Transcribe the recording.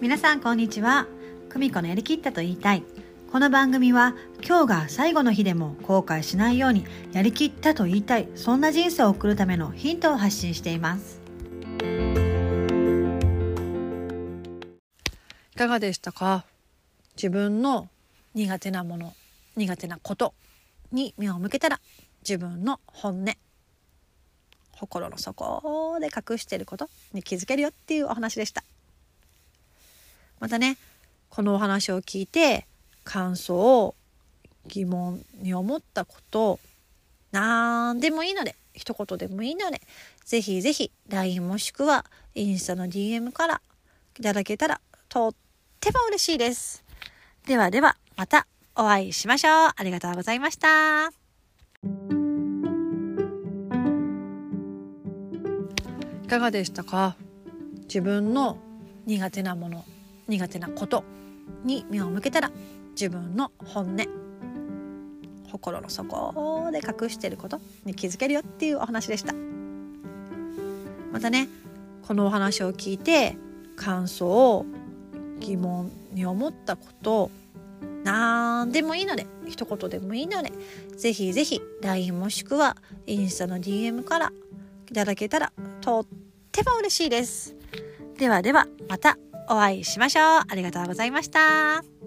皆さんこんにちは。久美子のやりきったと言いたい。この番組は今日が最後の日でも後悔しないようにやりきったと言いたいそんな人生を送るためのヒントを発信しています。いかがでしたか？自分の苦手なもの苦手なことに目を向けたら自分の本音心の底で隠していることに気づけるよっていうお話でした。またねこのお話を聞いて感想疑問に思ったこと何でもいいので一言でもいいのでぜひぜひ LINE もしくはインスタの DM からいただけたらとっても嬉しいです。ではではまたお会いしましょう。ありがとうございました。いかがでしたか？自分の苦手なもの。苦手なことに目を向けたら自分の本音心の底で隠していることに気づけるよっていうお話でした。またねこのお話を聞いて感想を疑問に思ったこと何でもいいので一言でもいいのでぜひぜひ LINE もしくはインスタの DM からいただけたらとっても嬉しいです。ではではまた。お会いしましょう。ありがとうございました。